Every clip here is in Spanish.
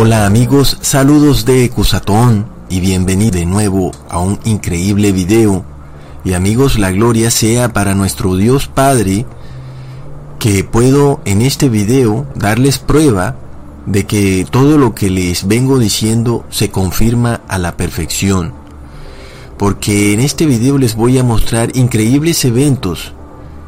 Hola amigos, saludos de Cusatón y bienvenido de nuevo a un increíble video. Y amigos, la gloria sea para nuestro Dios Padre que puedo en este video darles prueba de que todo lo que les vengo diciendo se confirma a la perfección. Porque en este video les voy a mostrar increíbles eventos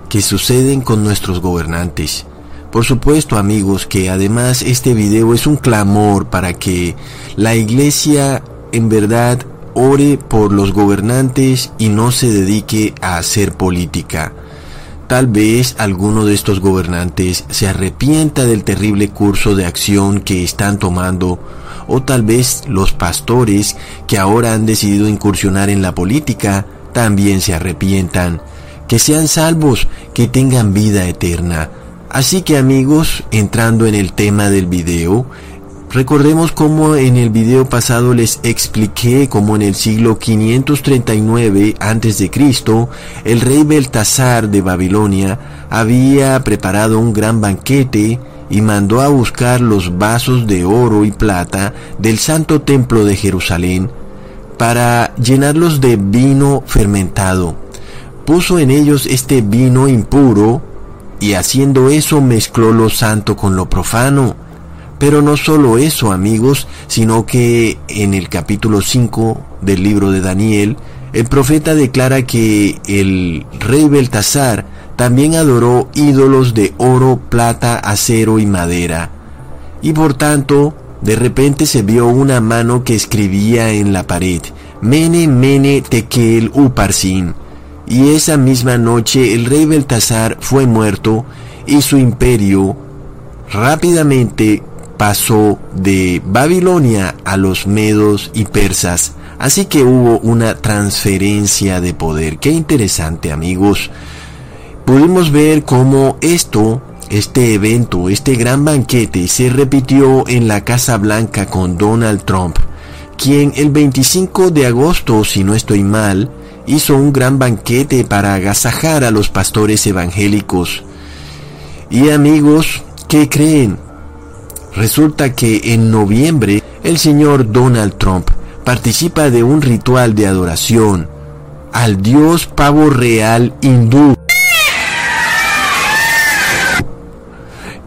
que suceden con nuestros gobernantes por supuesto amigos que además este video es un clamor para que la iglesia en verdad ore por los gobernantes y no se dedique a hacer política. Tal vez alguno de estos gobernantes se arrepienta del terrible curso de acción que están tomando o tal vez los pastores que ahora han decidido incursionar en la política también se arrepientan. Que sean salvos, que tengan vida eterna. Así que amigos, entrando en el tema del video, recordemos cómo en el video pasado les expliqué cómo en el siglo 539 a.C. el rey Beltasar de Babilonia había preparado un gran banquete y mandó a buscar los vasos de oro y plata del santo templo de Jerusalén para llenarlos de vino fermentado. Puso en ellos este vino impuro y haciendo eso mezcló lo santo con lo profano. Pero no solo eso, amigos, sino que en el capítulo 5 del libro de Daniel, el profeta declara que el rey Beltasar también adoró ídolos de oro, plata, acero y madera. Y por tanto, de repente se vio una mano que escribía en la pared, Mene, Mene, Tekel, Uparsin y esa misma noche el rey Beltasar fue muerto y su imperio rápidamente pasó de Babilonia a los medos y persas. Así que hubo una transferencia de poder. Qué interesante amigos. Pudimos ver cómo esto, este evento, este gran banquete se repitió en la Casa Blanca con Donald Trump, quien el 25 de agosto, si no estoy mal, hizo un gran banquete para agasajar a los pastores evangélicos. Y amigos, ¿qué creen? Resulta que en noviembre el señor Donald Trump participa de un ritual de adoración al dios pavo real hindú.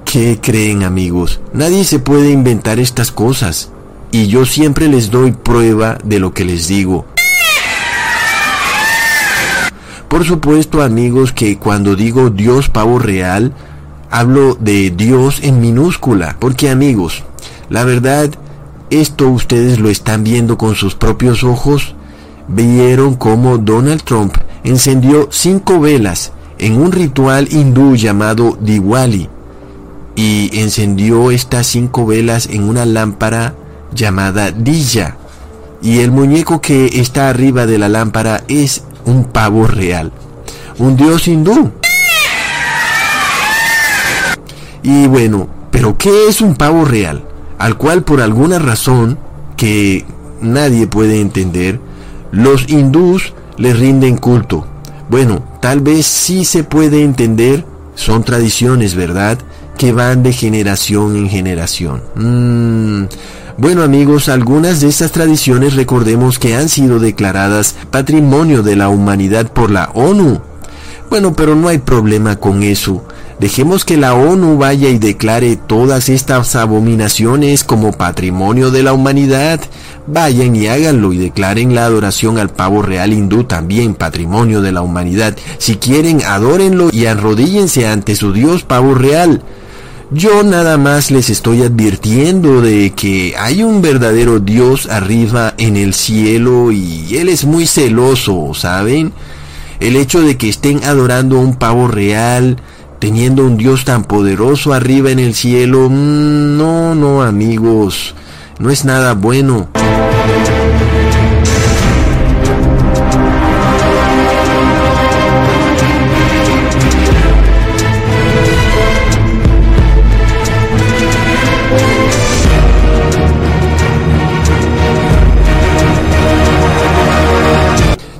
¿Qué creen amigos? Nadie se puede inventar estas cosas. Y yo siempre les doy prueba de lo que les digo. Por supuesto amigos que cuando digo Dios pavo real, hablo de Dios en minúscula, porque amigos, la verdad, esto ustedes lo están viendo con sus propios ojos. Vieron cómo Donald Trump encendió cinco velas en un ritual hindú llamado Diwali y encendió estas cinco velas en una lámpara llamada Dija y el muñeco que está arriba de la lámpara es un pavo real, un dios hindú. Y bueno, pero ¿qué es un pavo real? Al cual por alguna razón que nadie puede entender, los hindús le rinden culto. Bueno, tal vez sí se puede entender, son tradiciones, ¿verdad? Que van de generación en generación. Mm, bueno amigos, algunas de estas tradiciones recordemos que han sido declaradas Patrimonio de la Humanidad por la ONU. Bueno, pero no hay problema con eso. Dejemos que la ONU vaya y declare todas estas abominaciones como patrimonio de la humanidad. Vayan y háganlo y declaren la adoración al pavo real hindú también patrimonio de la humanidad. Si quieren, adórenlo y arrodíllense ante su dios pavo real. Yo nada más les estoy advirtiendo de que hay un verdadero Dios arriba en el cielo y Él es muy celoso, ¿saben? El hecho de que estén adorando a un pavo real, teniendo un Dios tan poderoso arriba en el cielo, mm, no, no amigos, no es nada bueno.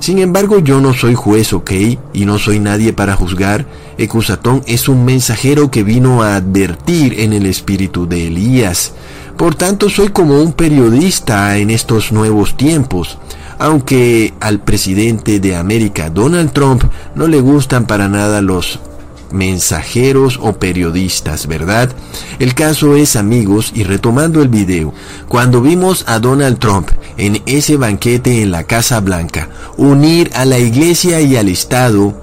Sin embargo, yo no soy juez, ¿ok? Y no soy nadie para juzgar. Ecusatón es un mensajero que vino a advertir en el espíritu de Elías. Por tanto, soy como un periodista en estos nuevos tiempos. Aunque al presidente de América, Donald Trump, no le gustan para nada los mensajeros o periodistas, ¿verdad? El caso es, amigos, y retomando el video, cuando vimos a Donald Trump en ese banquete en la Casa Blanca, unir a la iglesia y al Estado,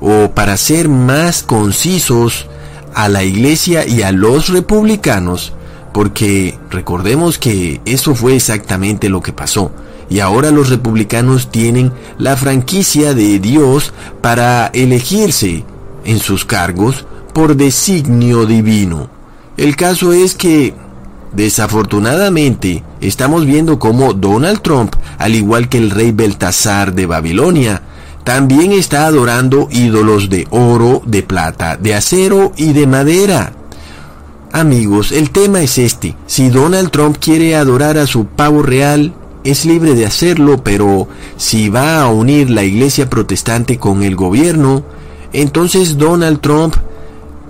o para ser más concisos, a la iglesia y a los republicanos, porque recordemos que eso fue exactamente lo que pasó. Y ahora los republicanos tienen la franquicia de Dios para elegirse en sus cargos por designio divino. El caso es que, desafortunadamente, estamos viendo cómo Donald Trump, al igual que el rey Beltasar de Babilonia, también está adorando ídolos de oro, de plata, de acero y de madera. Amigos, el tema es este. Si Donald Trump quiere adorar a su pavo real, es libre de hacerlo, pero si va a unir la iglesia protestante con el gobierno, entonces Donald Trump,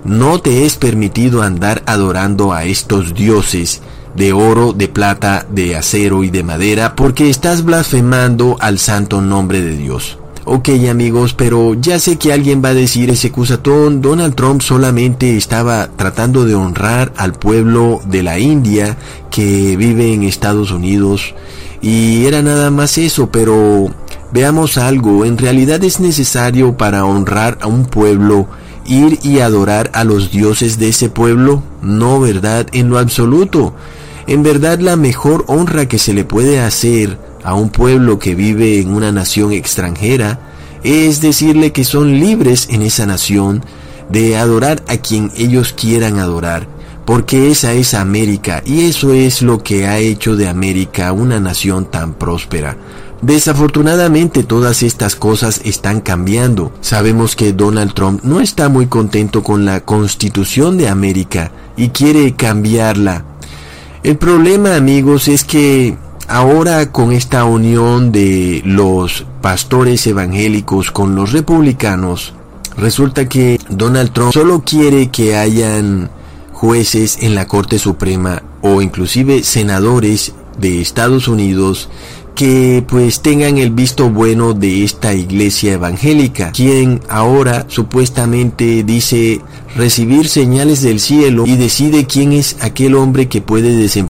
no te es permitido andar adorando a estos dioses de oro, de plata, de acero y de madera, porque estás blasfemando al santo nombre de Dios. Ok amigos, pero ya sé que alguien va a decir ese cusatón, Donald Trump solamente estaba tratando de honrar al pueblo de la India que vive en Estados Unidos y era nada más eso, pero Veamos algo, en realidad es necesario para honrar a un pueblo ir y adorar a los dioses de ese pueblo? No, ¿verdad? En lo absoluto. En verdad la mejor honra que se le puede hacer a un pueblo que vive en una nación extranjera es decirle que son libres en esa nación de adorar a quien ellos quieran adorar, porque esa es América y eso es lo que ha hecho de América una nación tan próspera. Desafortunadamente todas estas cosas están cambiando. Sabemos que Donald Trump no está muy contento con la constitución de América y quiere cambiarla. El problema amigos es que ahora con esta unión de los pastores evangélicos con los republicanos, resulta que Donald Trump solo quiere que hayan jueces en la Corte Suprema o inclusive senadores de Estados Unidos que pues tengan el visto bueno de esta iglesia evangélica, quien ahora supuestamente dice recibir señales del cielo y decide quién es aquel hombre que puede desempeñar